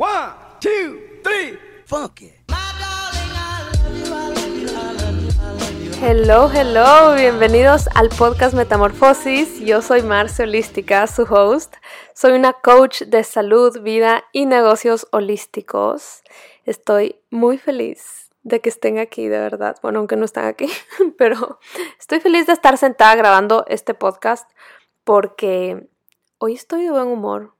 One, two, three, funk it. Hello, hello, bienvenidos al podcast Metamorfosis. Yo soy Marcia Holística, su host. Soy una coach de salud, vida y negocios holísticos. Estoy muy feliz de que estén aquí, de verdad. Bueno, aunque no están aquí, pero estoy feliz de estar sentada grabando este podcast porque hoy estoy de buen humor.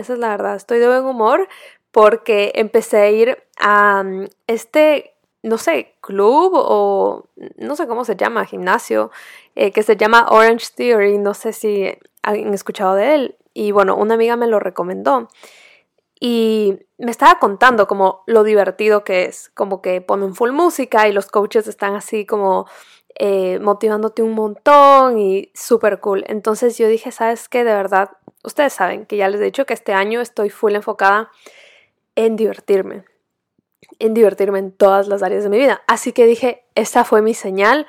Esa es la verdad, estoy de buen humor porque empecé a ir a mm, este, no sé, club o no sé cómo se llama, gimnasio, eh, que se llama Orange Theory, no sé si han escuchado de él. Y bueno, una amiga me lo recomendó. Y me estaba contando como lo divertido que es, como que ponen full música y los coaches están así como eh, motivándote un montón y súper cool. Entonces yo dije, ¿sabes qué? De verdad, ustedes saben que ya les he dicho que este año estoy full enfocada en divertirme, en divertirme en todas las áreas de mi vida. Así que dije, esta fue mi señal,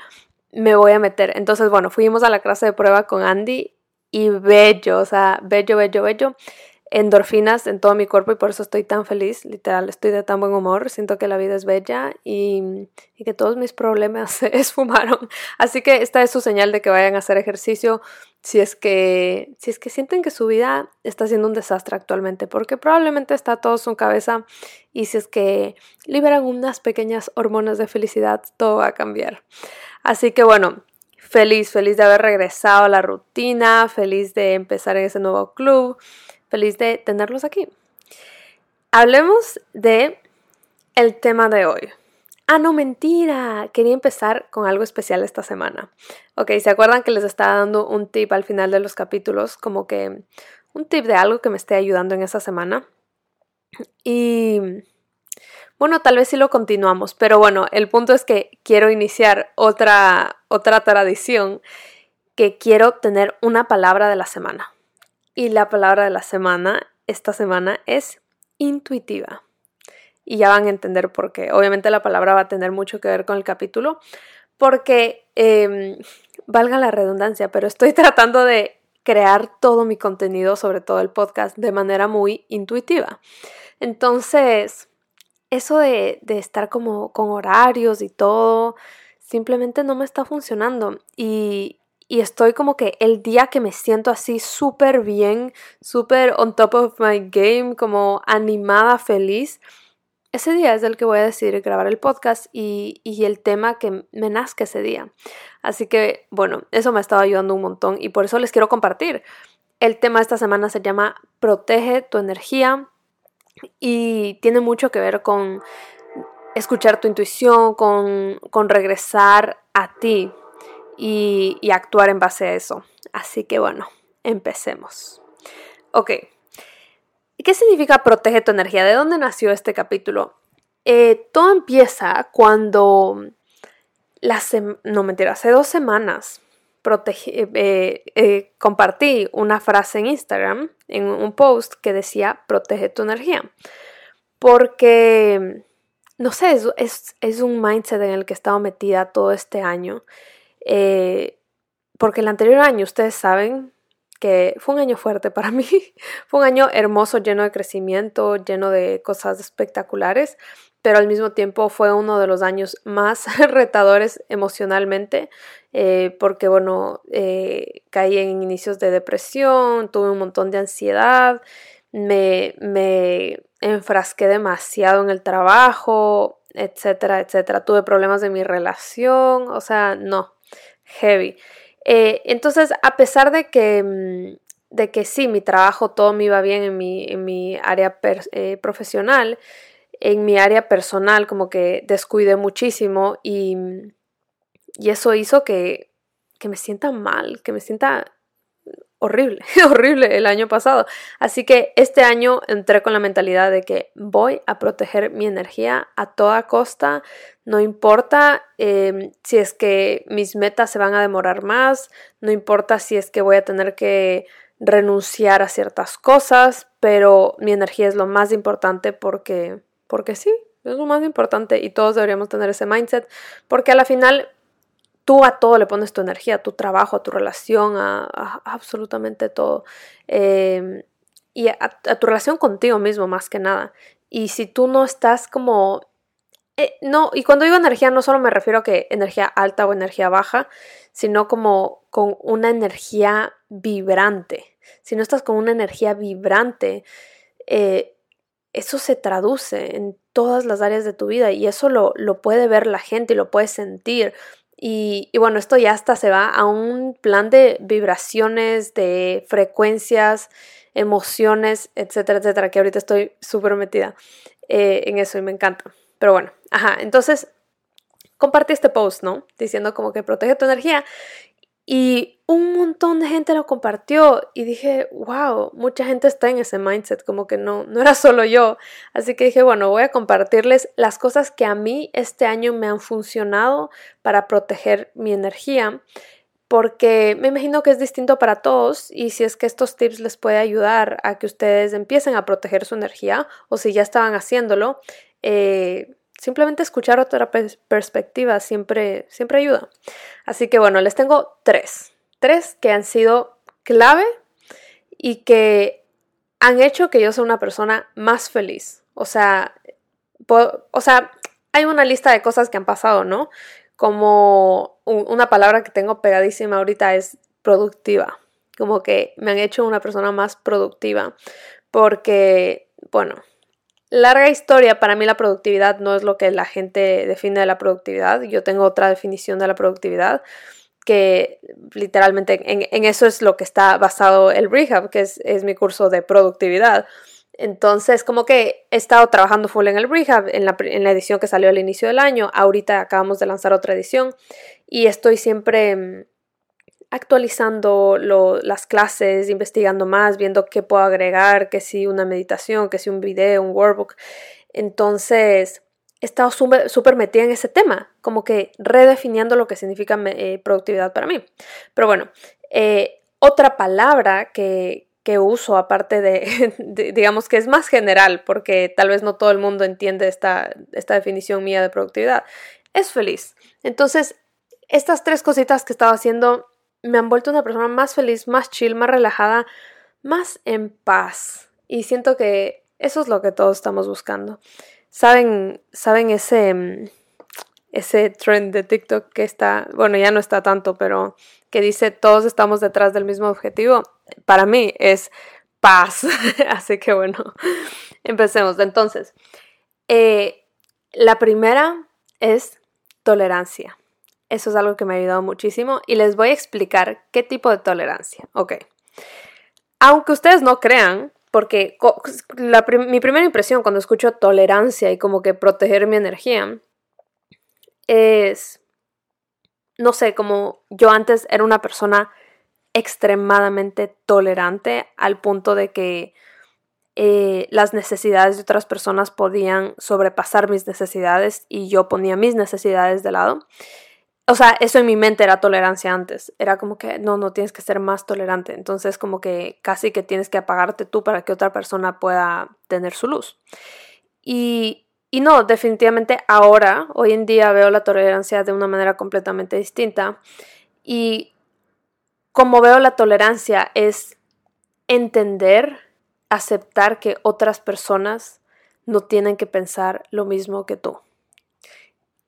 me voy a meter. Entonces, bueno, fuimos a la clase de prueba con Andy y bello, o sea, bello, bello, bello endorfinas en todo mi cuerpo y por eso estoy tan feliz, literal, estoy de tan buen humor, siento que la vida es bella y, que todos mis problemas se esfumaron. Así que esta es su señal de que vayan a hacer ejercicio si es que, si es que sienten que su vida está siendo un desastre actualmente, porque probablemente está todo en su cabeza y si es que liberan unas pequeñas hormonas de felicidad, todo va a cambiar. Así que bueno, feliz, feliz de haber regresado a la rutina, feliz de empezar en ese nuevo club. Feliz de tenerlos aquí. Hablemos de el tema de hoy. Ah, no, mentira. Quería empezar con algo especial esta semana. Ok, ¿se acuerdan que les estaba dando un tip al final de los capítulos? Como que un tip de algo que me esté ayudando en esa semana. Y bueno, tal vez sí lo continuamos, pero bueno, el punto es que quiero iniciar otra, otra tradición que quiero tener una palabra de la semana. Y la palabra de la semana, esta semana, es intuitiva. Y ya van a entender por qué. Obviamente la palabra va a tener mucho que ver con el capítulo, porque, em, valga la redundancia, pero estoy tratando de crear todo mi contenido, sobre todo el podcast, de manera muy intuitiva. Entonces, eso de, de estar como con horarios y todo, simplemente no me está funcionando. Y, y estoy como que el día que me siento así súper bien, súper on top of my game, como animada, feliz, ese día es el que voy a decidir grabar el podcast y, y, el tema que me nazca ese día. Así que, bueno, eso me ha estado ayudando un montón y por eso les quiero compartir. El tema de esta semana se llama Protege tu energía y tiene mucho que ver con escuchar tu intuición, con, con regresar a ti, y, actuar en base a eso. Así que bueno, empecemos. Ok. ¿Qué significa protege tu energía? ¿De dónde nació este capítulo? Eh, todo empieza cuando, la no mentira, hace dos semanas eh, eh, compartí una frase en Instagram, en un post que decía protege tu energía. Porque, no sé, es, es, un mindset en el que he estado metida todo este año eh, porque el anterior año, ustedes saben que fue un año fuerte para mí, fue un año hermoso, lleno de crecimiento, lleno de cosas espectaculares, pero al mismo tiempo fue uno de los años más retadores emocionalmente, eh, porque bueno, eh, caí en inicios de depresión, tuve un montón de ansiedad, me, me enfrasqué demasiado en el trabajo, etcétera, etcétera. Tuve problemas de mi relación, o sea, no, heavy. Eh, entonces, a pesar de que, mm, de que sí, mi trabajo, todo me iba bien en mi, en mi área eh, profesional, en mi área personal como que descuidé muchísimo y, y eso hizo que, que me sienta mal, que me sienta horrible, horrible el año pasado. Así que este año entré con la mentalidad de que voy a proteger mi energía a toda costa, no importa em, si es que mis metas se van a demorar más, no importa si es que voy a tener que renunciar a ciertas cosas, pero mi energía es lo más importante porque, porque sí, es lo más importante y todos deberíamos tener ese mindset porque a la final tú a todo le pones tu energía, a tu trabajo, a tu relación, a, absolutamente todo. Em, y a, tu relación contigo mismo más que nada. Y si tú no estás como... Eh, no, y cuando digo energía no solo me refiero a que energía alta o energía baja, sino como con una energía vibrante. Si no estás con una energía vibrante, eh, eso se traduce en todas las áreas de tu vida y eso lo, lo puede ver la gente y lo puede sentir. Y, bueno, esto ya hasta se va a un plan de vibraciones, de frecuencias, emociones, etcétera, etcétera, que ahorita estoy súper metida eh, en eso y me encanta. Pero bueno, ajá, entonces compartí este post, ¿no? Diciendo como que protege tu energía y un montón de gente lo compartió y dije, wow, mucha gente está en ese mindset, como que no, no era solo yo. Así que dije, bueno, voy a compartirles las cosas que a mí este año me han funcionado para proteger mi energía, porque me imagino que es distinto para todos y si es que estos tips les puede ayudar a que ustedes empiecen a proteger su energía o si ya estaban haciéndolo, eh, Simplemente escuchar otra perspectiva siempre, siempre ayuda. Así que bueno, les tengo tres. Tres que han sido clave y que han hecho que yo sea una persona más feliz. O sea, o sea, hay una lista de cosas que han pasado, ¿no? Como una palabra que tengo pegadísima ahorita es productiva. Como que me han hecho una persona más productiva. Porque, bueno, Larga historia, para mí la productividad no es lo que la gente define de la productividad. Yo tengo otra definición de la productividad que literalmente en, eso es lo que está basado el Rehab, que es, mi curso de productividad. Entonces, como que he estado trabajando full en el Rehab, en la, en la edición que salió al inicio del año. Ahorita acabamos de lanzar otra edición y estoy siempre actualizando las clases, investigando más, viendo qué puedo agregar, que si una meditación, que si un video, un workbook. Entonces, he estado súper metida en ese tema, como que redefiniendo lo que significa eh, productividad para mí. Pero bueno, eh, otra palabra que, uso, aparte de, digamos que es más general, porque tal vez no todo el mundo entiende esta, esta definición mía de productividad, es feliz. Entonces, estas tres cositas que estaba haciendo me han vuelto una persona más feliz, más chill, más relajada, más en paz. Y siento que eso es lo que todos estamos buscando. ¿Saben, saben ese, mm, ese trend de TikTok que está, bueno, ya no está tanto, pero que dice todos estamos detrás del mismo objetivo? Para mí es paz. Así que bueno, empecemos. Entonces, eh, la primera es tolerancia. Eso es algo que me ha ayudado muchísimo y les voy a explicar qué tipo de tolerancia. Ok. Aunque ustedes no crean, porque mi primera impresión cuando escucho tolerancia y como que proteger mi energía es, no sé, como yo antes era una persona extremadamente tolerante al punto de que eh, las necesidades de otras personas podían sobrepasar mis necesidades y yo ponía mis necesidades de lado. O sea, eso en mi mente era tolerancia antes. Era como que no, no tienes que ser más tolerante. Entonces, como que casi que tienes que apagarte tú para que otra persona pueda tener su luz. Y, y no, definitivamente ahora, hoy en día veo la tolerancia de una manera completamente distinta. Y como veo la tolerancia es entender, aceptar que otras personas no tienen que pensar lo mismo que tú.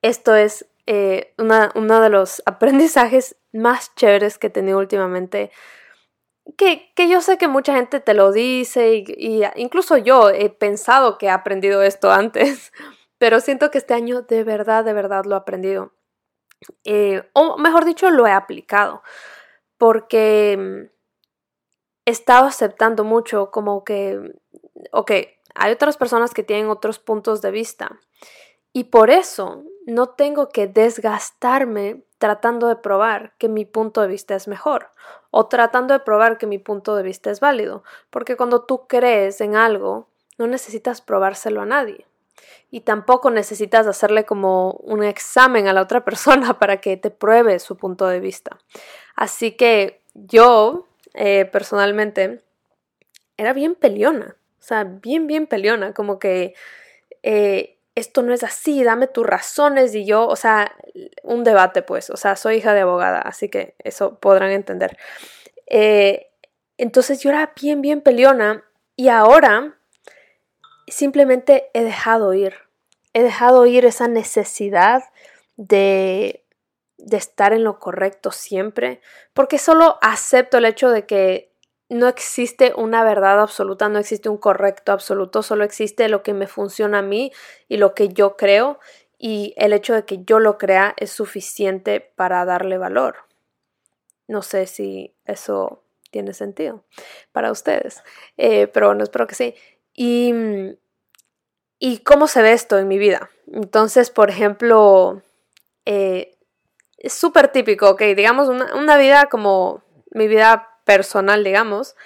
Esto es eh, uno de los aprendizajes más chéveres que he tenido últimamente. Que, yo sé que mucha gente te lo dice y, incluso yo he pensado que he aprendido esto antes, pero siento que este año de verdad, de verdad lo he aprendido. Eh, o mejor dicho, lo he aplicado, porque mm, he estado aceptando mucho como que, ok, hay otras personas que tienen otros puntos de vista y por eso no tengo que desgastarme tratando de probar que mi punto de vista es mejor o tratando de probar que mi punto de vista es válido, porque cuando tú crees en algo, no necesitas probárselo a nadie. Y tampoco necesitas hacerle como un examen a la otra persona para que te pruebe su punto de vista. Así que yo, eh, personalmente, era bien peleona. O sea, bien, bien peleona. Como que eh, esto no es así, dame tus razones y yo, o sea, un debate pues, o sea, soy hija de abogada, así que eso podrán entender. Eh, entonces yo era bien, bien peleona Y ahora simplemente he dejado ir. He dejado ir esa necesidad de, de estar en lo correcto siempre, porque solo acepto el hecho de que no existe una verdad absoluta, no existe un correcto absoluto, solo existe lo que me funciona a mí y lo que yo creo y el hecho de que yo lo crea es suficiente para darle valor. No sé si eso tiene sentido para ustedes, eh, pero bueno, espero que sí. Y, y, cómo se ve esto en mi vida. Entonces, por ejemplo, eh, es súper típico, ok, digamos una, una vida como mi vida personal, digamos,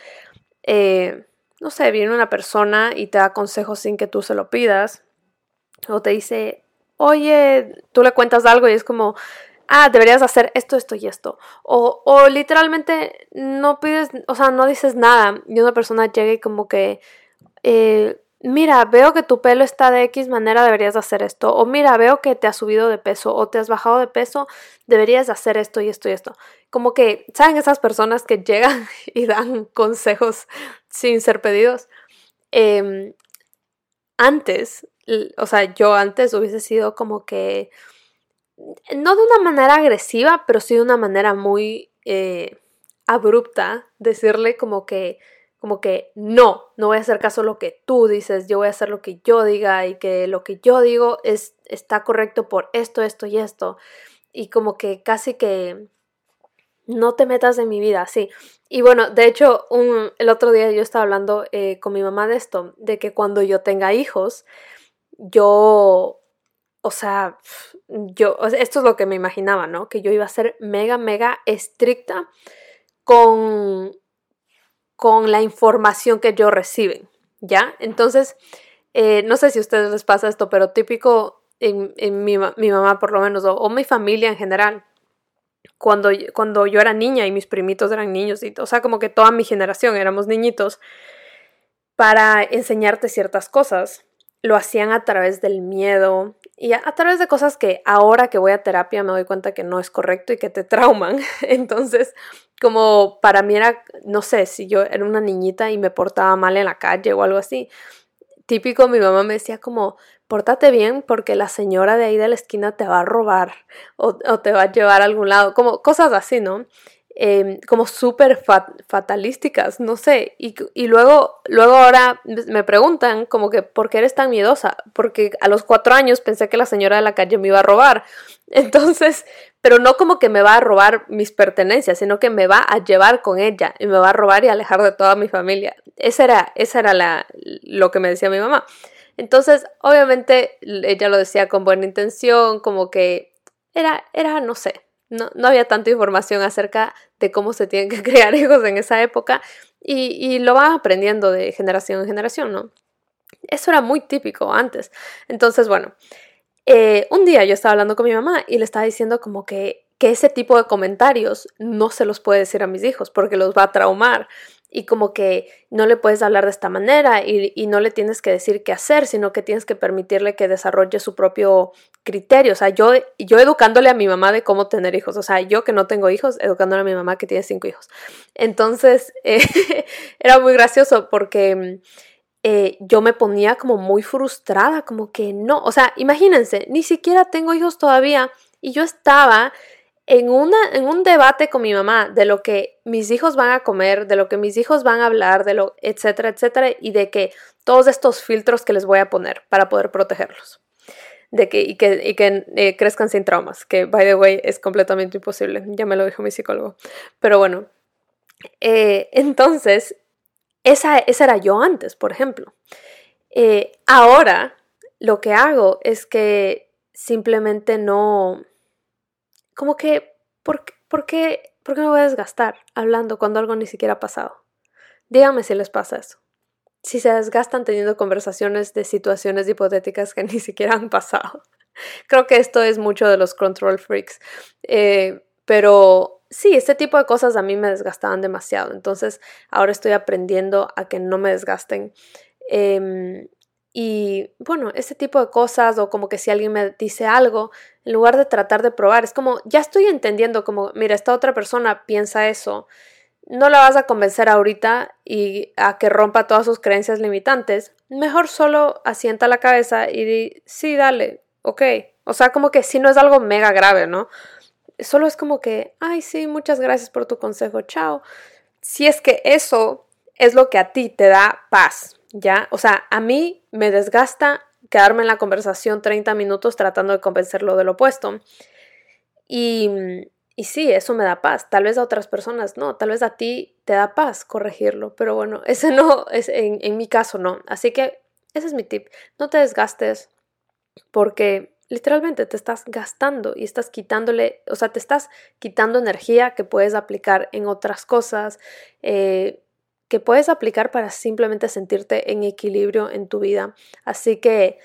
eh, no sé, viene una persona y te da consejos sin que tú se lo pidas, o te dice, oye, tú le cuentas algo y es como, ah, deberías hacer esto, esto y esto. O, o literalmente no pides, o sea, no dices nada y una persona llega y como que, eh, mira, veo que tu pelo está de X manera, deberías hacer esto. O mira, veo que te has subido de peso o te has bajado de peso, deberías hacer esto y esto y esto. Como que, ¿saben esas personas que llegan y dan consejos sin ser pedidos? Em, antes, o sea, yo antes hubiese sido como que, no de una manera agresiva, pero sí de una manera muy eh, abrupta, decirle como que, como que no, no voy a hacer caso a lo que tú dices, yo voy a hacer lo que yo diga y que lo que yo digo es, está correcto por esto, esto y esto. Y como que casi que no te metas en mi vida, sí. Y bueno, de hecho, el otro día yo estaba hablando eh, con mi mamá de esto, de que cuando yo tenga hijos, yo, o sea, yo, esto es lo que me imaginaba, ¿no? Que yo iba a ser mega, mega estricta con con la información que yo reciben, ¿ya? Entonces, eh, no sé si a ustedes les pasa esto, pero típico en, mi, mamá por lo menos, o, mi familia en general, cuando, cuando yo era niña y mis primitos eran niños, y, o sea, como que toda mi generación éramos niñitos, para enseñarte ciertas cosas, lo hacían a través del miedo y a, través de cosas que ahora que voy a terapia me doy cuenta que no es correcto y que te trauman. Entonces, como para mí era, no sé, si yo era una niñita y me portaba mal en la calle o algo así, típico mi mamá me decía como, pórtate bien porque la señora de ahí de la esquina te va a robar o, o te va a llevar a algún lado, como cosas así, ¿no? Em, como súper fatalísticas, no sé. Y, y, luego, luego ahora me preguntan como que, ¿por qué eres tan miedosa? Porque a los cuatro años pensé que la señora de la calle me iba a robar. Entonces, pero no como que me va a robar mis pertenencias, sino que me va a llevar con ella y me va a robar y alejar de toda mi familia. Esa era, esa era la, lo que me decía mi mamá. Entonces, obviamente, ella lo decía con buena intención, como que era, era, no sé, no, no, había tanta información acerca de cómo se tienen que crear hijos en esa época y, y lo van aprendiendo de generación en generación, ¿no? Eso era muy típico antes. Entonces, bueno, eh, un día yo estaba hablando con mi mamá y le estaba diciendo como que, que ese tipo de comentarios no se los puede decir a mis hijos porque los va a traumar y como que no le puedes hablar de esta manera y, no le tienes que decir qué hacer, sino que tienes que permitirle que desarrolle su propio criterio. O sea, yo, yo educándole a mi mamá de cómo tener hijos, o sea, yo que no tengo hijos, educándole a mi mamá que tiene cinco hijos. Entonces, eh, era muy gracioso porque eh, yo me ponía como muy frustrada, como que no, o sea, imagínense, ni siquiera tengo hijos todavía y yo estaba en, una, en un debate con mi mamá de lo que mis hijos van a comer, de lo que mis hijos van a hablar, de lo, etcétera, etcétera, y de que todos estos filtros que les voy a poner para poder protegerlos. De que, y que, y que eh, crezcan sin traumas, que, by the way, es completamente imposible. Ya me lo dijo mi psicólogo. Pero bueno, eh, entonces, esa, esa, era yo antes, por ejemplo. Eh, ahora, lo que hago es que simplemente no como que, ¿por, por, qué, ¿por qué me voy a desgastar hablando cuando algo ni siquiera ha pasado? Díganme si les pasa eso. Si se desgastan teniendo conversaciones de situaciones hipotéticas que ni siquiera han pasado. Creo que esto es mucho de los control freaks. Eh, pero sí, este tipo de cosas a mí me desgastaban demasiado. Entonces ahora estoy aprendiendo a que no me desgasten. Eh, y bueno, ese tipo de cosas o como que si alguien me dice algo, en lugar de tratar de probar, es como, ya estoy entendiendo como, mira, esta otra persona piensa eso, no la vas a convencer ahorita y a que rompa todas sus creencias limitantes, mejor solo asienta la cabeza y di, sí, dale, ok. O sea, como que si no es algo mega grave, ¿no? Solo es como que, ay, sí, muchas gracias por tu consejo, chao. Si es que eso es lo que a ti te da paz, ¿ya? O sea, a mí me desgasta quedarme en la conversación 30 minutos tratando de convencerlo del opuesto. Y, y sí, eso me da paz. Tal vez a otras personas no, tal vez a ti te da paz corregirlo, pero bueno, ese no, es en, en mi caso no. Así que ese es mi tip. No te desgastes porque literalmente te estás gastando y estás quitándole, o sea, te estás quitando energía que puedes aplicar en otras cosas, eh, que puedes aplicar para simplemente sentirte en equilibrio en tu vida. Así que,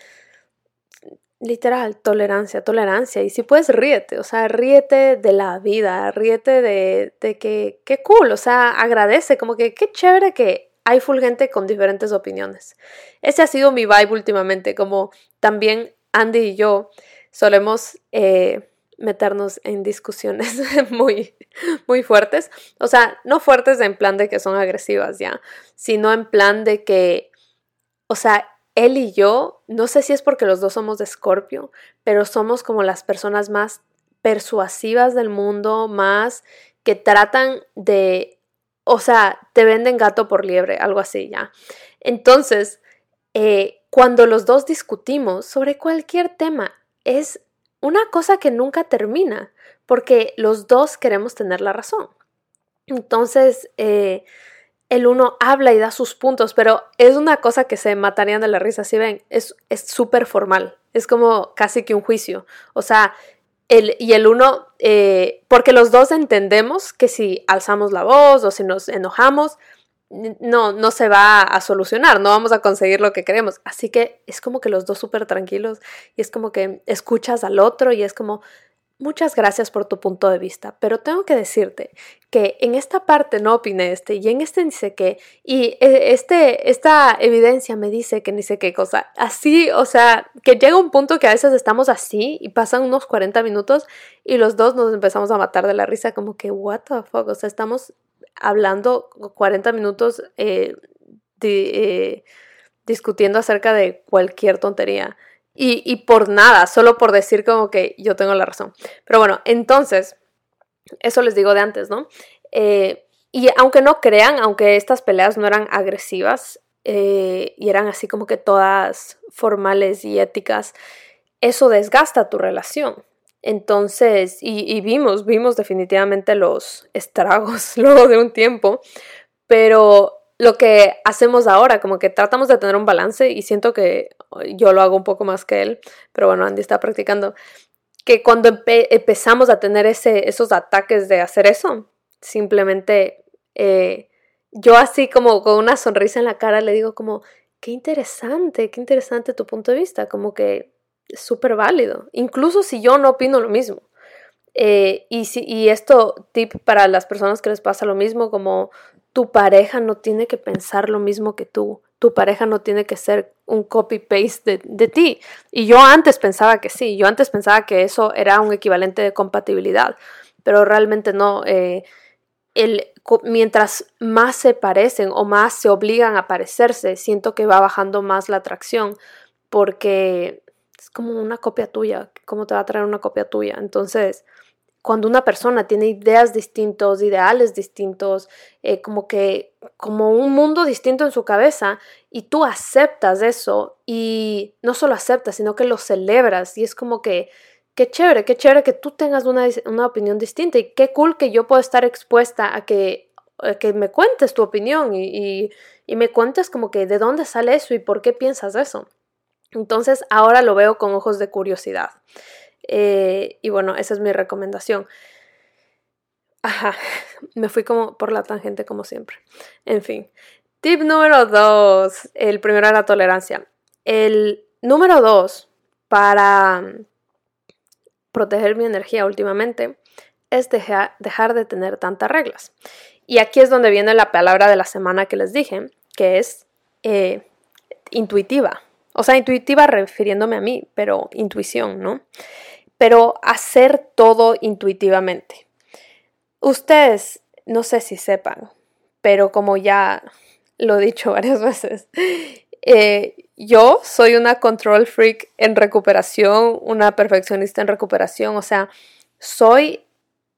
literal, tolerancia, tolerancia. Y si puedes, ríete, o sea, ríete de la vida, ríete de, de que, qué cool, o sea, agradece, como que qué chévere que hay full gente con diferentes opiniones. Ese ha sido mi vibe últimamente, como también Andy y yo solemos eh, meternos en discusiones muy, muy fuertes. O sea, no fuertes en plan de que son agresivas ya, sino en plan de que, o sea, él y yo, no sé si es porque los dos somos de Escorpio, pero somos como las personas más persuasivas del mundo, más que tratan de, o sea, te venden gato por liebre, algo así ya. Entonces, eh, cuando los dos discutimos sobre cualquier tema, es una cosa que nunca termina, porque los dos queremos tener la razón. Entonces, eh, el uno habla y da sus puntos, pero es una cosa que se matarían de la risa, si ven, es súper formal, es como casi que un juicio. O sea, el, y el uno, eh, porque los dos entendemos que si alzamos la voz o si nos enojamos, no, no se va a solucionar, no vamos a conseguir lo que queremos. Así que es como que los dos súper tranquilos y es como que escuchas al otro y es como, muchas gracias por tu punto de vista, pero tengo que decirte que en esta parte no opiné este y en este dice que y e, este, esta evidencia me dice que ni sé qué cosa. Así, o sea, que llega un punto que a veces estamos así y pasan unos 40 minutos y los dos nos empezamos a matar de la risa como que, what the fuck, o sea, estamos hablando 40 minutos eh, eh, discutiendo acerca de cualquier tontería. Y, por nada, solo por decir como que yo tengo la razón. Pero bueno, entonces, eso les digo de antes, ¿no? Eh, y aunque no crean, aunque estas peleas no eran agresivas y eran así como que todas formales y éticas, eso desgasta tu relación. Entonces, y, vimos, vimos definitivamente los estragos luego de un tiempo, pero lo que hacemos ahora, como que tratamos de tener un balance y siento que yo lo hago un poco más que él, pero bueno, Andy está practicando, que cuando empezamos a tener ese, esos ataques de hacer eso, simplemente eh, yo así como con una sonrisa en la cara le digo como, qué interesante, qué interesante tu punto de vista, como que súper válido, incluso si yo no opino lo mismo. Eh, y, si, y esto, tip para las personas que les pasa lo mismo, como tu pareja no tiene que pensar lo mismo que tú, tu pareja no tiene que ser un copy-paste de, ti. Y yo antes pensaba que sí, yo antes pensaba que eso era un equivalente de compatibilidad, pero realmente no. Eh, el, mientras más se parecen o más se obligan a parecerse, siento que va bajando más la atracción, porque es como una copia tuya, ¿cómo te va a traer una copia tuya? Entonces, cuando una persona tiene ideas distintos, ideales distintos, eh, como que, como un mundo distinto en su cabeza, y tú aceptas eso, y no solo aceptas, sino que lo celebras, y es como que, qué chévere, qué chévere que tú tengas una, opinión distinta, y qué cool que yo pueda estar expuesta a que, que me cuentes tu opinión, y, y me cuentes como que de dónde sale eso y por qué piensas eso. Entonces ahora lo veo con ojos de curiosidad. Eh, y bueno, esa es mi recomendación. Ajá, me fui como por la tangente como siempre. En fin, tip número dos, el primero era la tolerancia. El número dos para mm, proteger mi energía últimamente es dejar, de tener tantas reglas. Y aquí es donde viene la palabra de la semana que les dije, que es eh, intuitiva. O sea, intuitiva refiriéndome a mí, pero intuición, ¿no? Pero hacer todo intuitivamente. Ustedes no sé si sepan, pero como ya lo he dicho varias veces, eh, yo soy una control freak en recuperación, una perfeccionista en recuperación, o sea, soy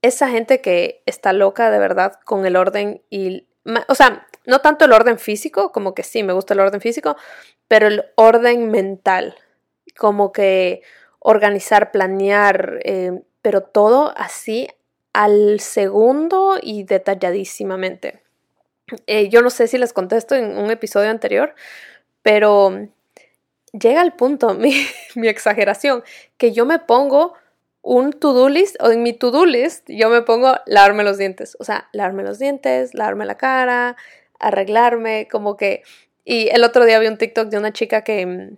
esa gente que está loca de verdad con el orden y, o sea, no tanto el orden físico, como que sí, me gusta el orden físico, pero el orden mental, como que organizar, planear, eh, pero todo así al segundo y detalladísimamente. Eh, yo no sé si les contesto en un episodio anterior, pero llega al punto, mi, mi exageración, que yo me pongo un to-do list o en mi to-do list yo me pongo lavarme los dientes, o sea, lavarme los dientes, lavarme la cara, arreglarme, como que... Y el otro día vi un TikTok de una chica que,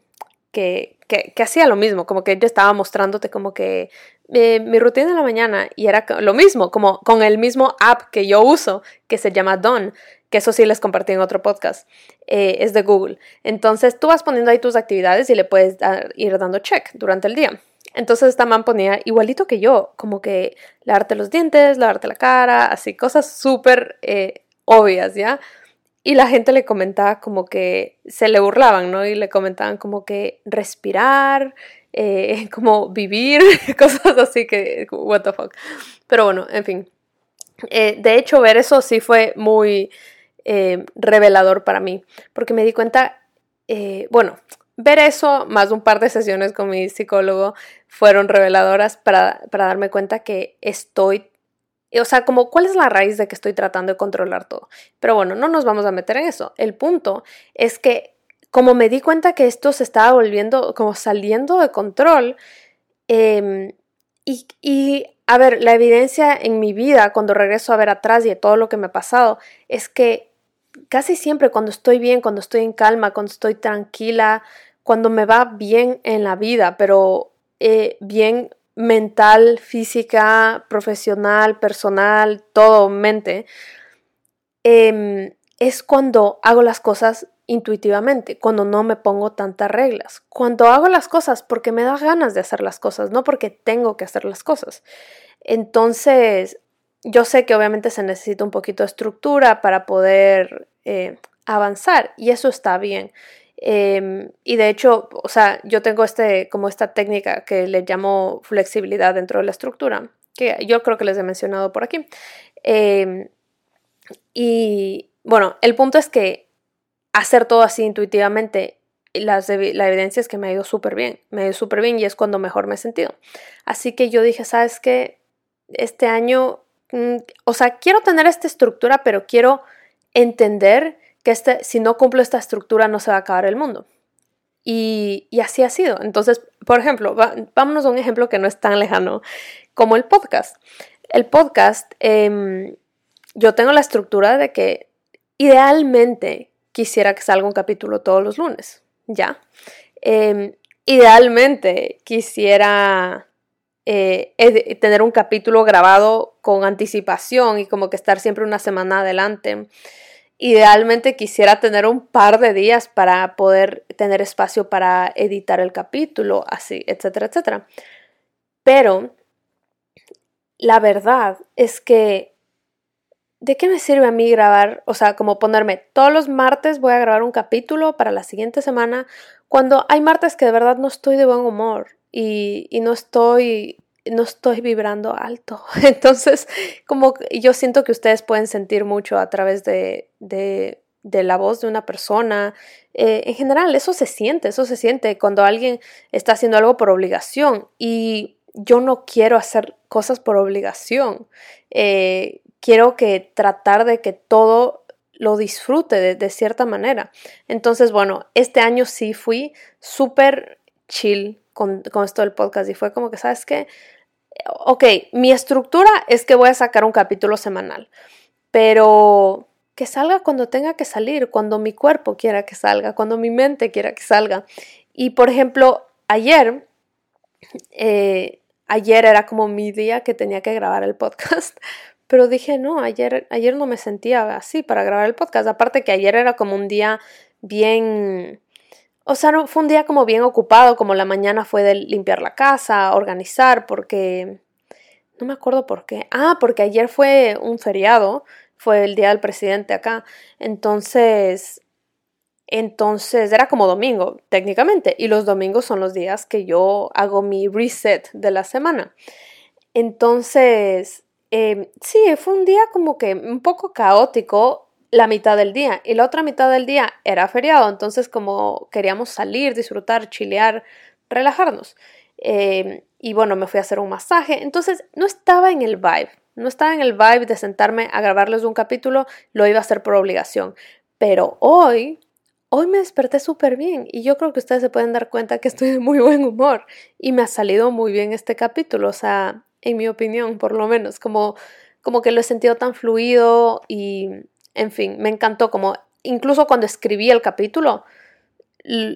que, que, hacía lo mismo, como que yo estaba mostrándote como que eh, mi rutina de la mañana y era lo mismo, como con el mismo app que yo uso, que se llama Don, que eso sí les compartí en otro podcast, eh, es de Google. Entonces tú vas poniendo ahí tus actividades y le puedes ir dando check durante el día. Entonces esta man ponía igualito que yo, como que lavarte los dientes, lavarte la cara, así, cosas súper eh, obvias, ¿ya? Y la gente le comentaba como que se le burlaban, ¿no? Y le comentaban como que respirar, eh, como vivir, cosas así que, what the fuck. Pero bueno, en fin. de hecho, ver eso sí fue muy eh, revelador para mí, porque me di cuenta, eh, bueno, ver eso, más un par de sesiones con mi psicólogo, fueron reveladoras para, para darme cuenta que estoy o sea, como cuál es la raíz de que estoy tratando de controlar todo. Pero bueno, no nos vamos a meter en eso. El punto es que como me di cuenta que esto se estaba volviendo, como saliendo de control, em, y, y, a ver, la evidencia en mi vida, cuando regreso a ver atrás y de todo lo que me ha pasado, es que casi siempre cuando estoy bien, cuando estoy en calma, cuando estoy tranquila, cuando me va bien en la vida, pero eh, bien mental, física, profesional, personal, todo mente, em, es cuando hago las cosas intuitivamente, cuando no me pongo tantas reglas, cuando hago las cosas porque me da ganas de hacer las cosas, no porque tengo que hacer las cosas. Entonces, yo sé que obviamente se necesita un poquito de estructura para poder eh, avanzar y eso está bien. Em, y de hecho, o sea, yo tengo este, como esta técnica que le llamo flexibilidad dentro de la estructura, que yo creo que les he mencionado por aquí. Em, y bueno, el punto es que hacer todo así intuitivamente, las, la evidencia es que me ha ido súper bien, me ha ido súper bien y es cuando mejor me he sentido. Así que yo dije, ¿sabes qué? Este año Mm, o sea, quiero tener esta estructura, pero quiero entender que este, si no cumplo esta estructura no se va a acabar el mundo. Y, así ha sido. Entonces, por ejemplo, vámonos a un ejemplo que no es tan lejano como el podcast. El podcast, em, yo tengo la estructura de que idealmente quisiera que salga un capítulo todos los lunes, ¿ya? Em, idealmente quisiera eh, tener un capítulo grabado con anticipación y como que estar siempre una semana adelante. Idealmente quisiera tener un par de días para poder tener espacio para editar el capítulo, así, etcétera, etcétera. Pero la verdad es que, ¿de qué me sirve a mí grabar? O sea, como ponerme todos los martes voy a grabar un capítulo para la siguiente semana, cuando hay martes que de verdad no estoy de buen humor y, no estoy no estoy vibrando alto. Entonces, como yo siento que ustedes pueden sentir mucho a través de, de, la voz de una persona. Eh, en general, eso se siente, eso se siente cuando alguien está haciendo algo por obligación y yo no quiero hacer cosas por obligación. Eh, quiero que tratar de que todo lo disfrute de cierta manera. Entonces, bueno, este año sí fui súper chill con, esto del podcast y fue como que, ¿sabes qué? Ok, mi estructura es que voy a sacar un capítulo semanal, pero que salga cuando tenga que salir, cuando mi cuerpo quiera que salga, cuando mi mente quiera que salga. Y por ejemplo, ayer, eh, ayer era como mi día que tenía que grabar el podcast, pero dije, no, ayer, ayer no me sentía así para grabar el podcast. Aparte que ayer era como un día bien o sea, fue un día como bien ocupado, como la mañana fue de limpiar la casa, organizar, porque, No me acuerdo por qué. Ah, porque ayer fue un feriado, fue el día del presidente acá. Entonces, entonces era como domingo, técnicamente. Y los domingos son los días que yo hago mi reset de la semana. Entonces, em, sí, fue un día como que un poco caótico la mitad del día y la otra mitad del día era feriado, entonces como queríamos salir, disfrutar, chilear, relajarnos. Em, y bueno, me fui a hacer un masaje, entonces no estaba en el vibe, no estaba en el vibe de sentarme a grabarles un capítulo, lo iba a hacer por obligación. Pero hoy, hoy me desperté súper bien y yo creo que ustedes se pueden dar cuenta que estoy de muy buen humor y me ha salido muy bien este capítulo, o sea, en mi opinión, por lo menos, como, como que lo he sentido tan fluido y, en fin, me encantó, como incluso cuando escribí el capítulo,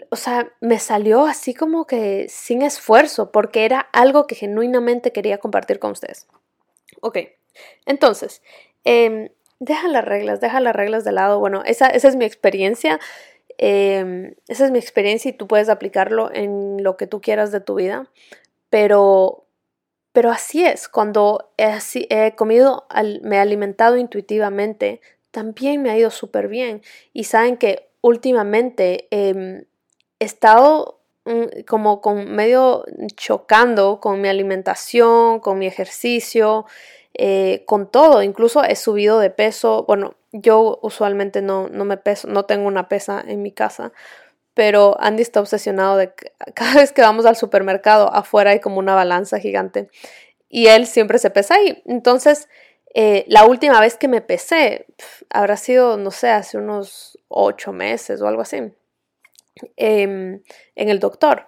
o sea, me salió así como que sin esfuerzo, porque era algo que genuinamente quería compartir con ustedes. Ok, entonces, eh, deja las reglas, deja las reglas de lado. Bueno, esa, esa es mi experiencia. Em, esa es mi experiencia y tú puedes aplicarlo en lo que tú quieras de tu vida. Pero, pero así es, cuando he, he comido, me he alimentado intuitivamente, también me ha ido súper bien. Y saben que últimamente em, he estado mm, como con medio chocando con mi alimentación, con mi ejercicio, eh, con todo. Incluso he subido de peso. Bueno, yo usualmente no, no me peso, no tengo una pesa en mi casa. Pero Andy está obsesionado de que cada vez que vamos al supermercado, afuera hay como una balanza gigante. Y él siempre se pesa ahí. Entonces, eh, la última vez que me pesé habrá sido, no sé, hace unos ocho meses o algo así, em, en el doctor.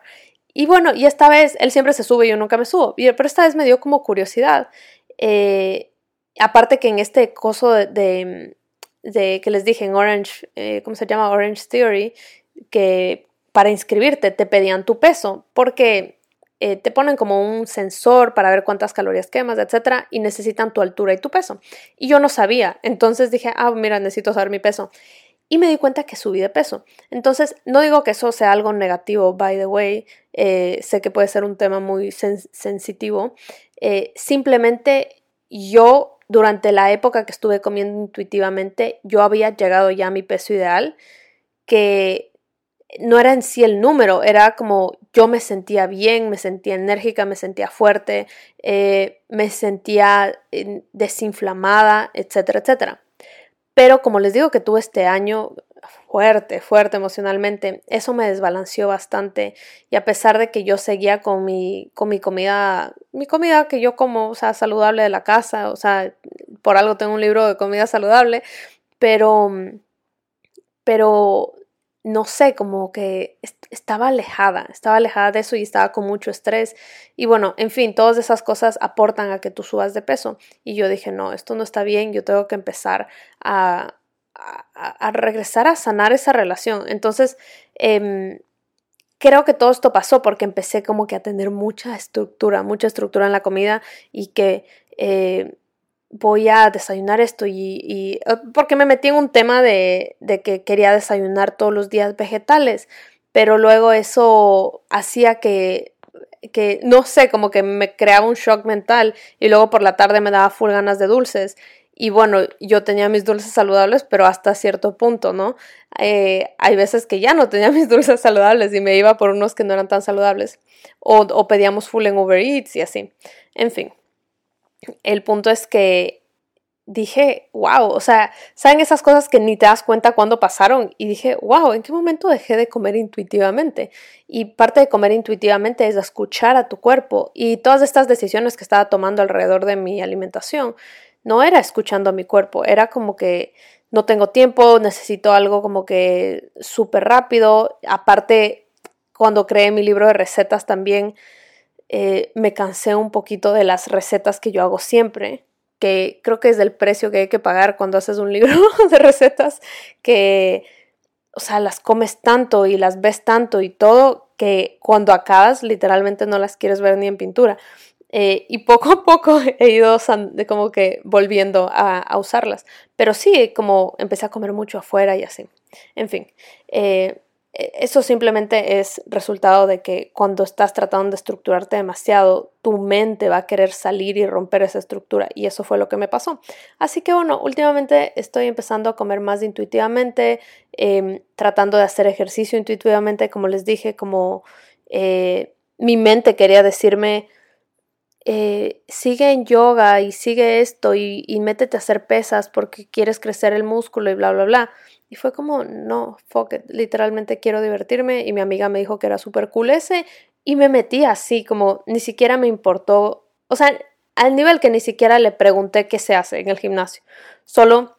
Y bueno, y esta vez él siempre se sube yo nunca me subo, pero esta vez me dio como curiosidad. Eh, aparte que en este coso de, de, que les dije en Orange, eh, ¿cómo se llama? Orange Theory, que para inscribirte te pedían tu peso, porque eh, te ponen como un sensor para ver cuántas calorías quemas, etcétera, y necesitan tu altura y tu peso. Y yo no sabía, entonces dije, ah, mira, necesito saber mi peso. Y me di cuenta que subí de peso. Entonces, no digo que eso sea algo negativo, by the way, eh, sé que puede ser un tema muy sensitivo. Eh, simplemente yo, durante la época que estuve comiendo intuitivamente, yo había llegado ya a mi peso ideal, que no era en sí el número, era como yo me sentía bien, me sentía enérgica, me sentía fuerte, eh, me sentía eh, desinflamada, etcétera, etcétera. Pero como les digo que tuve este año fuerte, fuerte emocionalmente, eso me desbalanceó bastante y a pesar de que yo seguía con mi, con mi comida, mi comida que yo como, o sea, saludable de la casa, o sea, por algo tengo un libro de comida saludable, pero, pero no sé, como que estaba alejada, estaba alejada de eso y estaba con mucho estrés. Y bueno, en fin, todas esas cosas aportan a que tú subas de peso. Y yo dije, no, esto no está bien, yo tengo que empezar a, a, regresar a sanar esa relación. Entonces, em, creo que todo esto pasó porque empecé como que a tener mucha estructura, mucha estructura en la comida y que... Eh, voy a desayunar esto y, eh, porque me metí en un tema de, de, que quería desayunar todos los días vegetales, pero luego eso hacía que, que, no sé, como que me creaba un shock mental y luego por la tarde me daba full ganas de dulces. Y bueno, yo tenía mis dulces saludables, pero hasta cierto punto, ¿no? Eh, hay veces que ya no tenía mis dulces saludables y me iba por unos que no eran tan saludables. O, o pedíamos full en Uber Eats y así. En fin el punto es que dije, wow, o sea, ¿saben esas cosas que ni te das cuenta cuando pasaron? Y dije, wow, ¿en qué momento dejé de comer intuitivamente? Y parte de comer intuitivamente es escuchar a tu cuerpo. Y todas estas decisiones que estaba tomando alrededor de mi alimentación, no era escuchando a mi cuerpo, era como que no tengo tiempo, necesito algo como que súper rápido. Aparte, cuando creé mi libro de recetas también, eh, me cansé un poquito de las recetas que yo hago siempre, que creo que es del precio que hay que pagar cuando haces un libro de recetas, que, o sea, las comes tanto y las ves tanto y todo, que cuando acabas literalmente no las quieres ver ni en pintura. Eh, y poco a poco he ido como que volviendo a, usarlas. Pero sí, como empecé a comer mucho afuera y así. En fin, eh, eso simplemente es resultado de que cuando estás tratando de estructurarte demasiado, tu mente va a querer salir y romper esa estructura y eso fue lo que me pasó. Así que bueno, últimamente estoy empezando a comer más intuitivamente, em, tratando de hacer ejercicio intuitivamente, como les dije, como eh, mi mente quería decirme, eh, sigue en yoga y sigue esto y, y métete a hacer pesas porque quieres crecer el músculo y bla, bla, bla. Y fue como, no, fuck it, literalmente quiero divertirme. Y mi amiga me dijo que era súper cool ese. Y me metí así, como ni siquiera me importó. O sea, al nivel que ni siquiera le pregunté qué se hace en el gimnasio. Solo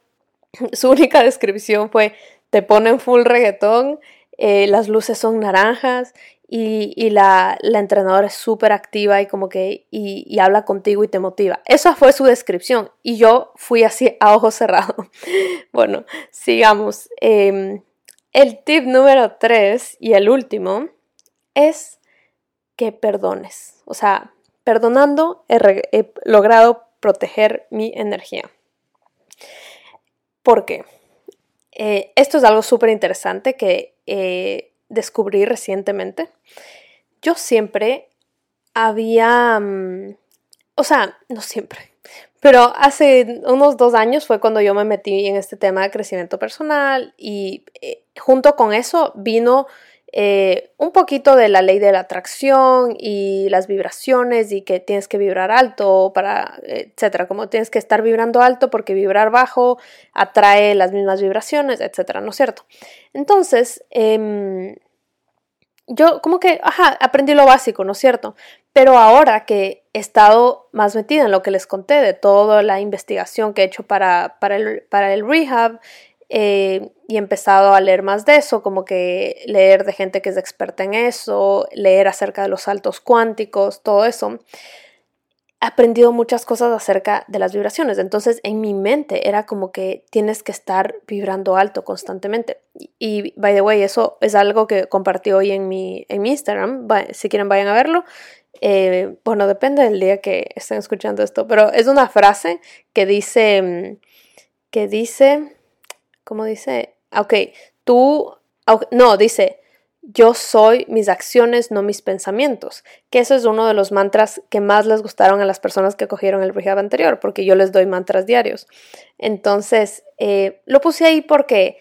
su única descripción fue: te ponen full reggaetón, eh, las luces son naranjas y, la, entrenadora es súper activa y como que y, habla contigo y te motiva. Esa fue su descripción y yo fui así a ojos cerrados. bueno, sigamos. Em, el tip número tres y el último es que perdones. O sea, perdonando he, logrado proteger mi energía. ¿Por qué? Eh, esto es algo súper interesante que eh, descubrí recientemente. Yo siempre había, mm, o sea, no siempre, pero hace unos dos años fue cuando yo me metí en este tema de crecimiento personal y eh, junto con eso vino eh, un poquito de la ley de la atracción y las vibraciones y que tienes que vibrar alto para, etcétera, como tienes que estar vibrando alto porque vibrar bajo atrae las mismas vibraciones, etcétera, ¿no es cierto? Entonces, em, yo como que, ajá, aprendí lo básico, ¿no es cierto? Pero ahora que he estado más metida en lo que les conté de toda la investigación que he hecho para, para, el, para el rehab eh, y he empezado a leer más de eso, como que leer de gente que es experta en eso, leer acerca de los saltos cuánticos, todo eso, aprendido muchas cosas acerca de las vibraciones. Entonces, en mi mente era como que tienes que estar vibrando alto constantemente. Y, by the way, eso es algo que compartí hoy en mi, en mi Instagram. si quieren, vayan a verlo. Eh, bueno, depende del día que estén escuchando esto, pero es una frase que dice, que dice, ¿cómo dice? Ok, tú, no, dice, yo soy mis acciones, no mis pensamientos, que eso es uno de los mantras que más les gustaron a las personas que cogieron el rehab anterior, porque yo les doy mantras diarios. Entonces, eh, lo puse ahí porque,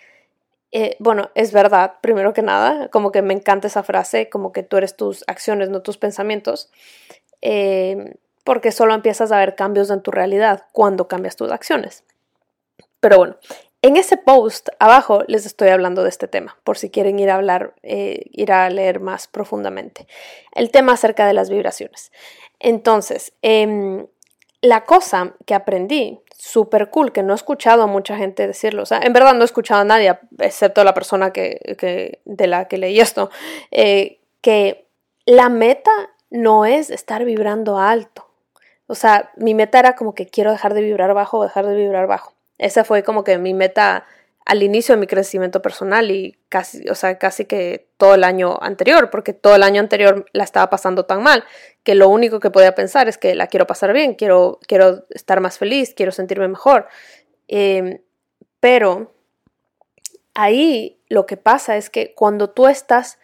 eh, bueno, es verdad, primero que nada, como que me encanta esa frase, como que tú eres tus acciones, no tus pensamientos, eh, porque solo empiezas a ver cambios en tu realidad cuando cambias tus acciones. Pero bueno, en ese post abajo les estoy hablando de este tema, por si quieren ir a hablar, eh, ir a leer más profundamente. El tema acerca de las vibraciones. Entonces, em, la cosa que aprendí, súper cool, que no he escuchado a mucha gente decirlo, o sea, en verdad no he escuchado a nadie, excepto la persona que, de la que leí esto, eh, que la meta no es estar vibrando alto. O sea, mi meta era como que quiero dejar de vibrar bajo dejar de vibrar bajo. Esa fue como que mi meta al inicio de mi crecimiento personal y casi, o sea, casi que todo el año anterior, porque todo el año anterior la estaba pasando tan mal que lo único que podía pensar es que la quiero pasar bien, quiero, quiero estar más feliz, quiero sentirme mejor. Em, pero ahí lo que pasa es que cuando tú estás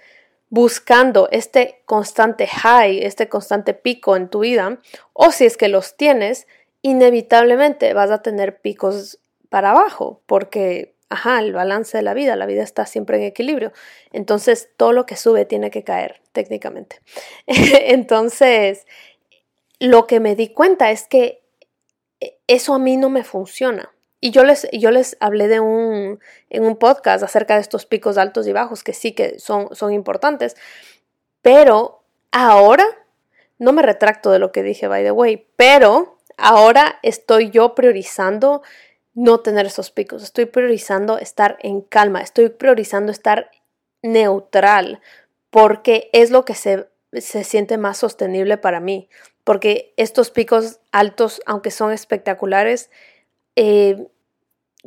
buscando este constante high, este constante pico en tu vida, o si es que los tienes, inevitablemente vas a tener picos para abajo, porque, ajá, el balance de la vida, la vida está siempre en equilibrio. Entonces, todo lo que sube tiene que caer, técnicamente. Entonces, lo que me di cuenta es que eso a mí no me funciona. Y yo les, yo les hablé de un, en un podcast acerca de estos picos altos y bajos, que sí que son, son importantes, pero ahora, no me retracto de lo que dije, by the way, pero Ahora estoy yo priorizando no tener esos picos, estoy priorizando estar en calma, estoy priorizando estar neutral, porque es lo que se, siente más sostenible para mí, porque estos picos altos, aunque son espectaculares, eh,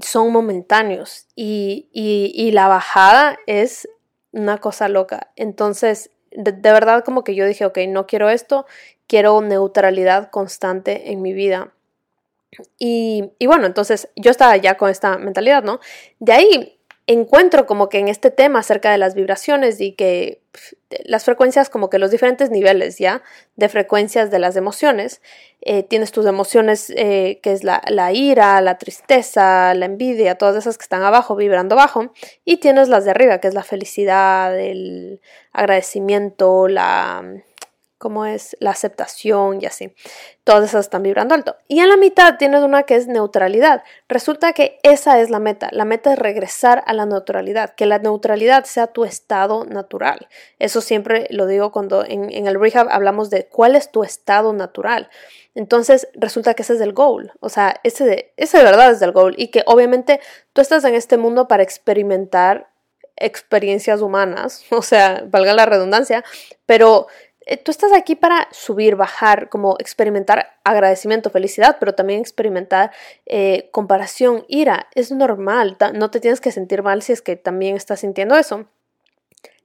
son momentáneos y, la bajada es una cosa loca. Entonces, de, verdad como que yo dije, ok, no quiero esto, quiero neutralidad constante en mi vida. Y, bueno, entonces yo estaba ya con esta mentalidad, ¿no? De ahí, encuentro como que en este tema acerca de las vibraciones y que las frecuencias, como que los diferentes niveles ya de frecuencias de las emociones, eh, tienes tus emociones eh, que es la, la, ira, la tristeza, la envidia, todas esas que están abajo, vibrando abajo, y tienes las de arriba, que es la felicidad, el agradecimiento, la como es la aceptación y así. Todas esas están vibrando alto. Y en la mitad tienes una que es neutralidad. Resulta que esa es la meta. La meta es regresar a la neutralidad, que la neutralidad sea tu estado natural. Eso siempre lo digo cuando en, el rehab hablamos de cuál es tu estado natural. Entonces resulta que ese es el goal. O sea, ese ese de verdad es el goal. Y que obviamente tú estás en este mundo para experimentar experiencias humanas, o sea, valga la redundancia, pero tú estás aquí para subir, bajar, como experimentar agradecimiento, felicidad, pero también experimentar eh, comparación, ira. Es normal, no te tienes que sentir mal si es que también estás sintiendo eso.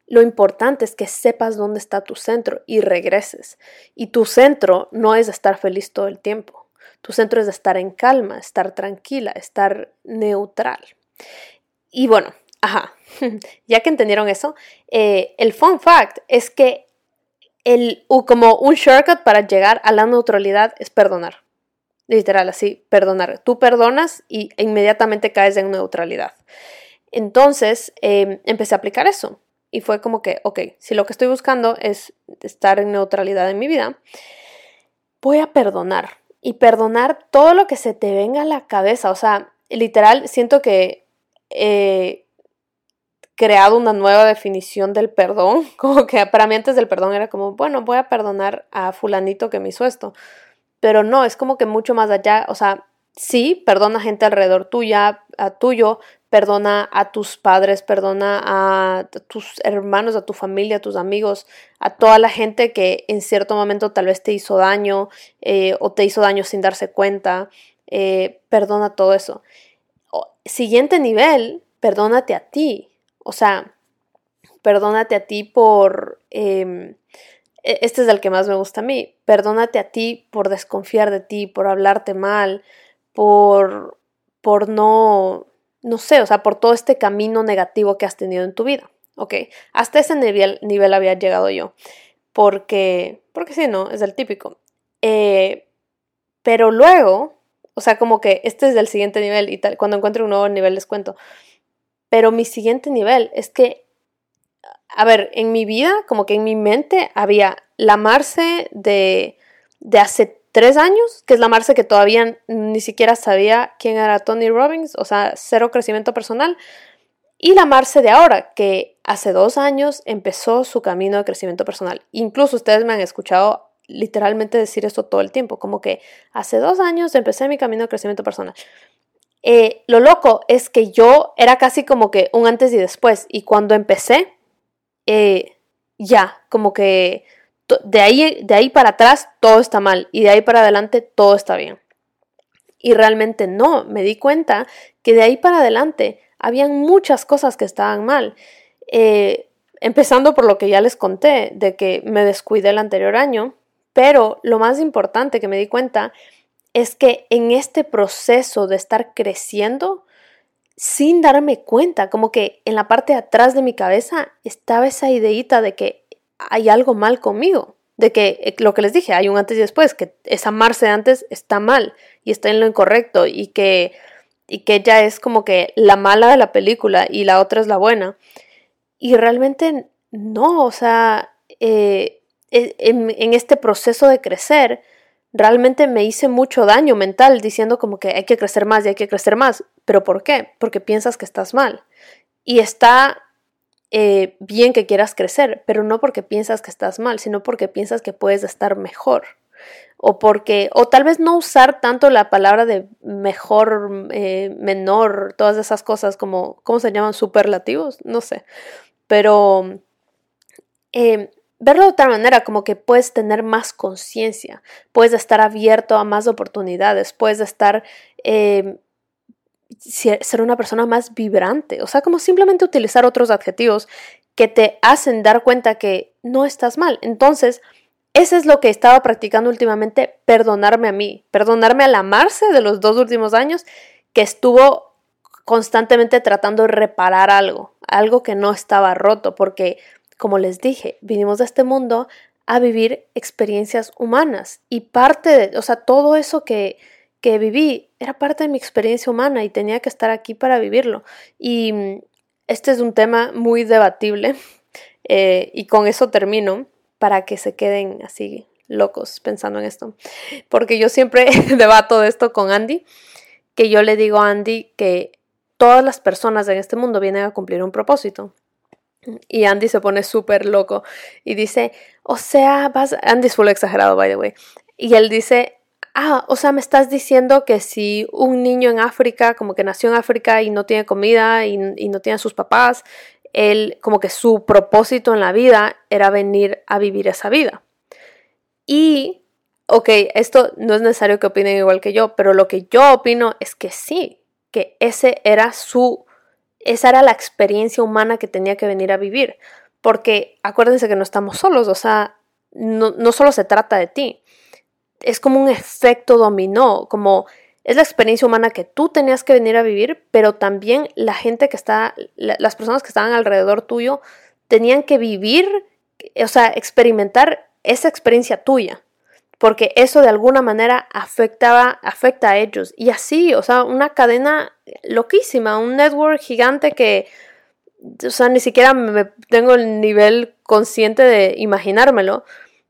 Lo importante es que sepas dónde está tu centro y regreses. Y tu centro no es estar feliz todo el tiempo. Tu centro es estar en calma, estar tranquila, estar neutral. Y bueno, ajá, ya que entendieron eso, eh, el fun fact es que el, como un shortcut para llegar a la neutralidad es perdonar. Literal, así, perdonar. Tú perdonas y inmediatamente caes en neutralidad. Entonces em, empecé a aplicar eso. Y fue como que, ok, si lo que estoy buscando es estar en neutralidad en mi vida, voy a perdonar. Y perdonar todo lo que se te venga a la cabeza. O sea, literal, siento que eh, creado una nueva definición del perdón, como que para mí antes del perdón era como, bueno, voy a perdonar a fulanito que me hizo esto, pero no, es como que mucho más allá, o sea, sí, perdona gente alrededor tuya, a tuyo, perdona a tus padres, perdona a tus hermanos, a tu familia, a tus amigos, a toda la gente que en cierto momento tal vez te hizo daño eh, o te hizo daño sin darse cuenta, eh, perdona todo eso. siguiente nivel, perdónate a ti. O sea, perdónate a ti por... Em, e, este es el que más me gusta a mí. Perdónate a ti por desconfiar de ti, por hablarte mal, por, por no, no sé, o sea, por todo este camino negativo que has tenido en tu vida. Ok, hasta ese nivel, nivel había llegado yo. Porque, porque sí, no, es el típico. Eh, pero luego, o sea, como que este es el siguiente nivel y tal, cuando encuentre un nuevo nivel les cuento. Pero mi siguiente nivel es que, a ver, en mi vida, como que en mi mente había la Marce de, de hace tres años, que es la Marce que todavía ni siquiera sabía quién era Tony Robbins, o sea, cero crecimiento personal, y la Marce de ahora, que hace dos años empezó su camino de crecimiento personal. Incluso ustedes me han escuchado literalmente decir esto todo el tiempo, como que hace dos años empecé mi camino de crecimiento personal. Eh, lo loco es que yo era casi como que un antes y después. Y cuando empecé, eh, ya, como que de ahí, de ahí para atrás todo está mal y de ahí para adelante todo está bien. Y realmente no, me di cuenta que de ahí para adelante habían muchas cosas que estaban mal. Eh, empezando por lo que ya les conté, de que me descuidé el anterior año, pero lo más importante que me di cuenta es que en este proceso de estar creciendo, sin darme cuenta, como que en la parte de atrás de mi cabeza estaba esa ideita de que hay algo mal conmigo, de que eh, lo que les dije, hay un antes y después, que esa amarse antes está mal y está en lo incorrecto y que, y que ella es como que la mala de la película y la otra es la buena. Y realmente no, o sea, eh, e, en este proceso de crecer, realmente me hice mucho daño mental diciendo como que hay que crecer más y hay que crecer más. ¿Pero por qué? Porque piensas que estás mal. Y está eh, bien que quieras crecer, pero no porque piensas que estás mal, sino porque piensas que puedes estar mejor. O porque, o tal vez no usar tanto la palabra de mejor, eh, menor, todas esas cosas como, ¿cómo se llaman? Superlativos, no sé. Pero eh, verlo de otra manera, como que puedes tener más conciencia, puedes estar abierto a más oportunidades, puedes estar, eh, ser una persona más vibrante, o sea, como simplemente utilizar otros adjetivos que te hacen dar cuenta que no estás mal. Entonces, eso es lo que estaba practicando últimamente, perdonarme a mí, perdonarme al amarse de los dos últimos años que estuvo constantemente tratando de reparar algo, algo que no estaba roto, porque, como les dije, vinimos de este mundo a vivir experiencias humanas y parte de, o sea, todo eso que, que viví era parte de mi experiencia humana y tenía que estar aquí para vivirlo. Y mm, este es un tema muy debatible eh, y con eso termino para que se queden así locos pensando en esto. Porque yo siempre debato de esto con Andy, que yo le digo a Andy que todas las personas en este mundo vienen a cumplir un propósito. Y Andy se pone súper loco y dice, o sea, vas, Andy es full exagerado, by the way. Y él dice, ah, o sea, me estás diciendo que si un niño en África, como que nació en África y no tiene comida y, no tiene a sus papás, él, como que su propósito en la vida era venir a vivir esa vida. Y, ok, esto no es necesario que opinen igual que yo, pero lo que yo opino es que sí, que ese era su esa era la experiencia humana que tenía que venir a vivir. Porque acuérdense que no estamos solos, o sea, no, no solo se trata de ti. Es como un efecto dominó, como es la experiencia humana que tú tenías que venir a vivir, pero también la gente que está, las personas que estaban alrededor tuyo, tenían que vivir, o sea, experimentar esa experiencia tuya porque eso de alguna manera afectaba, afecta a ellos. Y así, o sea, una cadena loquísima, un network gigante que, o sea, ni siquiera me tengo el nivel consciente de imaginármelo,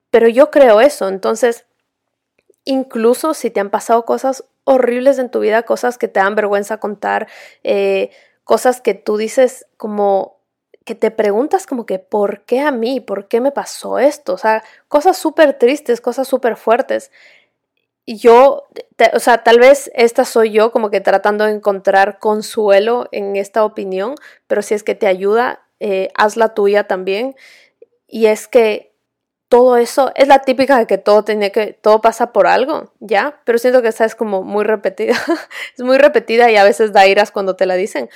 pero yo creo eso. Entonces, incluso si te han pasado cosas horribles en tu vida, cosas que te dan vergüenza contar, eh, cosas que tú dices como, que te preguntas como que, ¿por qué a mí? ¿Por qué me pasó esto? O sea, cosas súper tristes, cosas súper fuertes. Y yo, o sea, tal vez esta soy yo como que tratando de encontrar consuelo en esta opinión, pero si es que te ayuda, eh, haz la tuya también. Y es que todo eso es la típica de que todo tiene que, todo pasa por algo, ¿ya? Pero siento que esta es como muy repetida, es muy repetida y a veces da iras cuando te la dicen.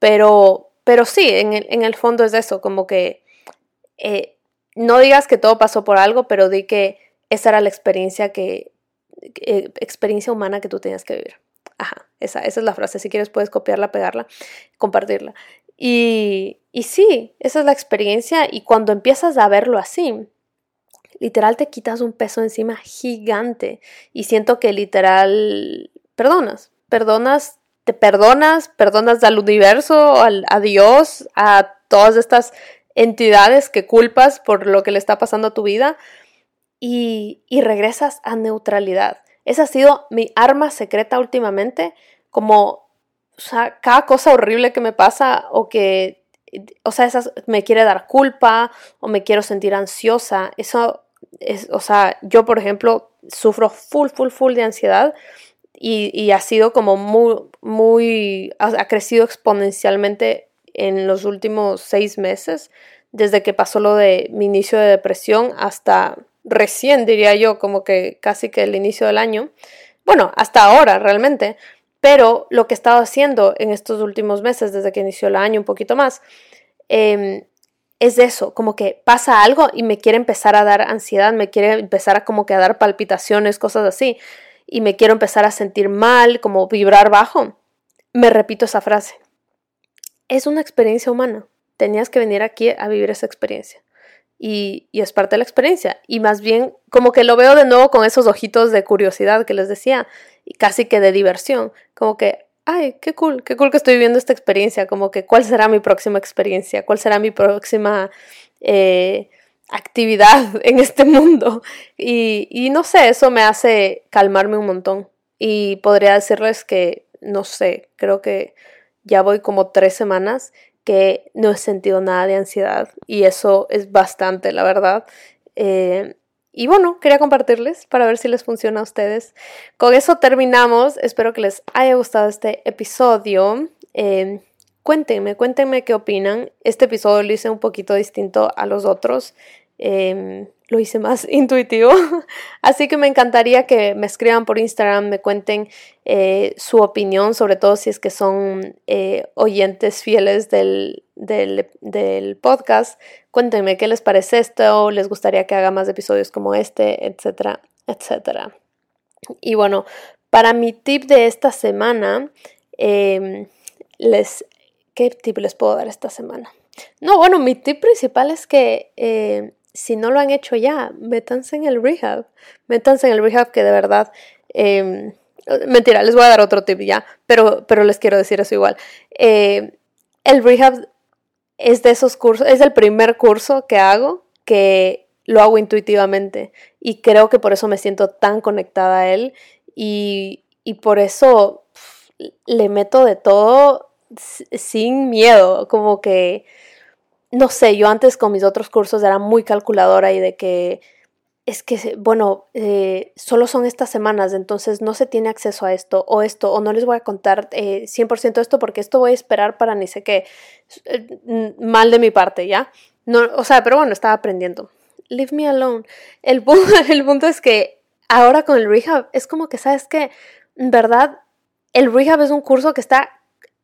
Pero, pero sí, en el, en el fondo es eso, como que eh, no digas que todo pasó por algo, pero di que esa era la experiencia que, eh, experiencia humana que tú tenías que vivir. Ajá, esa, esa es la frase. Si quieres puedes copiarla, pegarla, compartirla. Y, y sí, esa es la experiencia y cuando empiezas a verlo así, literal te quitas un peso encima gigante y siento que literal perdonas, perdonas te perdonas, perdonas al universo, a Dios, a todas estas entidades que culpas por lo que le está pasando a tu vida y, regresas a neutralidad. Esa ha sido mi arma secreta últimamente, como, o sea, cada cosa horrible que me pasa o que, o sea, me quiere dar culpa o me quiero sentir ansiosa, eso es, o sea, yo por ejemplo sufro full, full, full de ansiedad y, ha sido como muy, muy, ha, crecido exponencialmente en los últimos seis meses, desde que pasó lo de mi inicio de depresión hasta recién, diría yo, como que casi que el inicio del año. Bueno, hasta ahora realmente, pero lo que he estado haciendo en estos últimos meses, desde que inició el año, un poquito más, em, es eso, como que pasa algo y me quiere empezar a dar ansiedad, me quiere empezar a como que a dar palpitaciones, cosas así y me quiero empezar a sentir mal, como vibrar bajo, me repito esa frase. Es una experiencia humana. Tenías que venir aquí a vivir esa experiencia. Y, es parte de la experiencia. Y más bien, como que lo veo de nuevo con esos ojitos de curiosidad que les decía, y casi que de diversión. Como que, ay, qué cool, qué cool que estoy viviendo esta experiencia. Como que, ¿cuál será mi próxima experiencia? ¿Cuál será mi próxima eh, actividad en este mundo. Y, y, no sé, eso me hace calmarme un montón. Y podría decirles que, no sé, creo que ya voy como tres semanas que no he sentido nada de ansiedad y eso es bastante, la verdad. Eh, y bueno, quería compartirles para ver si les funciona a ustedes. Con eso terminamos. Espero que les haya gustado este episodio. Eh, Cuéntenme, cuéntenme qué opinan. Este episodio lo hice un poquito distinto a los otros. Em, lo hice más intuitivo. Así que me encantaría que me escriban por Instagram, me cuenten eh, su opinión, sobre todo si es que son eh, oyentes fieles del, del, podcast. Cuéntenme qué les parece esto, les gustaría que haga más episodios como este, etcétera, etcétera. Y bueno, para mi tip de esta semana, eh, les, ¿qué tip les puedo dar esta semana? No, bueno, mi tip principal es que eh, si no lo han hecho ya, métanse en el rehab. Métanse en el rehab que de verdad... Em, mentira, les voy a dar otro tip ya, pero, pero les quiero decir eso igual. Eh, el rehab es de esos cursos, es el primer curso que hago que lo hago intuitivamente y creo que por eso me siento tan conectada a él y, y por eso le meto de todo sin miedo, como que, no sé, yo antes con mis otros cursos era muy calculadora y de que es que, bueno, eh, solo son estas semanas, entonces no se tiene acceso a esto o esto, o no les voy a contar eh, 100% esto porque esto voy a esperar para ni sé qué. Eh, mal de mi parte, ¿ya? No, o sea, pero bueno, estaba aprendiendo. Leave me alone. El punto, el punto es que ahora con el rehab es como que, ¿sabes que En verdad, el rehab es un curso que está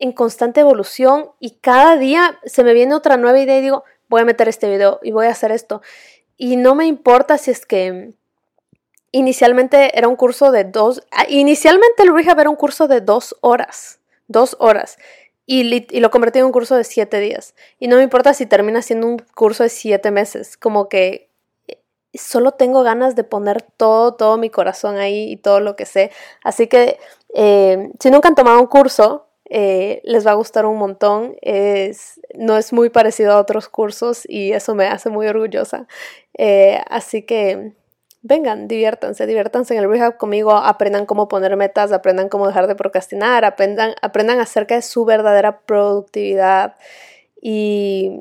en constante evolución y cada día se me viene otra nueva idea y digo, voy a meter este video y voy a hacer esto. Y no me importa si es que inicialmente era un curso de dos, ah, inicialmente el rehab era un curso de dos horas, dos horas. Y, y, lo convertí en un curso de siete días. Y no me importa si termina siendo un curso de siete meses, como que eh, solo tengo ganas de poner todo, todo mi corazón ahí y todo lo que sé. Así que eh, si nunca han tomado un curso, eh, les va a gustar un montón. No es muy parecido a otros cursos y eso me hace muy orgullosa. Eh, así que vengan, diviértanse, diviértanse en el rehab conmigo, aprendan cómo poner metas, aprendan cómo dejar de procrastinar, aprendan, aprendan acerca de su verdadera productividad y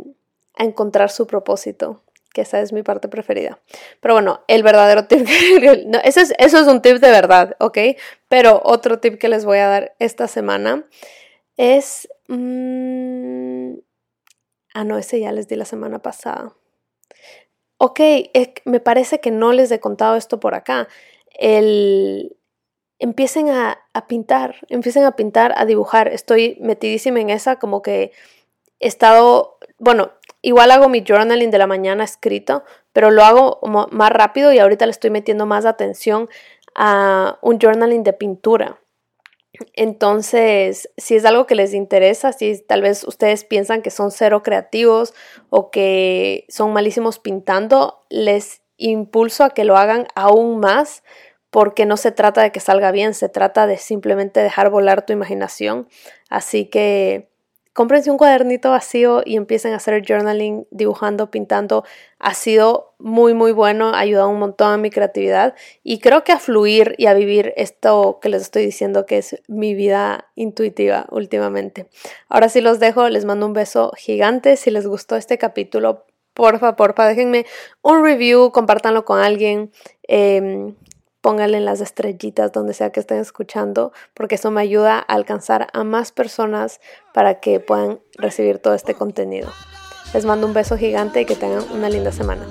a encontrar su propósito que esa es mi parte preferida. Pero bueno, el verdadero tip, no, eso, es, eso es un tip de verdad, ¿ok? Pero otro tip que les voy a dar esta semana es... Mmm, ah, no, ese ya les di la semana pasada. Ok, me parece que no les he contado esto por acá. El, empiecen a, a, pintar, empiecen a pintar, a dibujar. Estoy metidísima en esa, como que he estado, bueno, Igual hago mi journaling de la mañana escrito, pero lo hago más rápido y ahorita le estoy metiendo más atención a un journaling de pintura. Entonces, si es algo que les interesa, si tal vez ustedes piensan que son cero creativos o que son malísimos pintando, les impulso a que lo hagan aún más porque no se trata de que salga bien, se trata de simplemente dejar volar tu imaginación. Así que cómprense un cuadernito vacío y empiecen a hacer journaling, dibujando, pintando. Ha sido muy, muy bueno, ha ayudado un montón a mi creatividad y creo que a fluir y a vivir esto que les estoy diciendo que es mi vida intuitiva últimamente. Ahora sí los dejo, les mando un beso gigante. Si les gustó este capítulo, porfa, porfa, déjenme un review, compártanlo con alguien. Eh, pónganle en las estrellitas donde sea que estén escuchando, porque eso me ayuda a alcanzar a más personas para que puedan recibir todo este contenido. Les mando un beso gigante y que tengan una linda semana.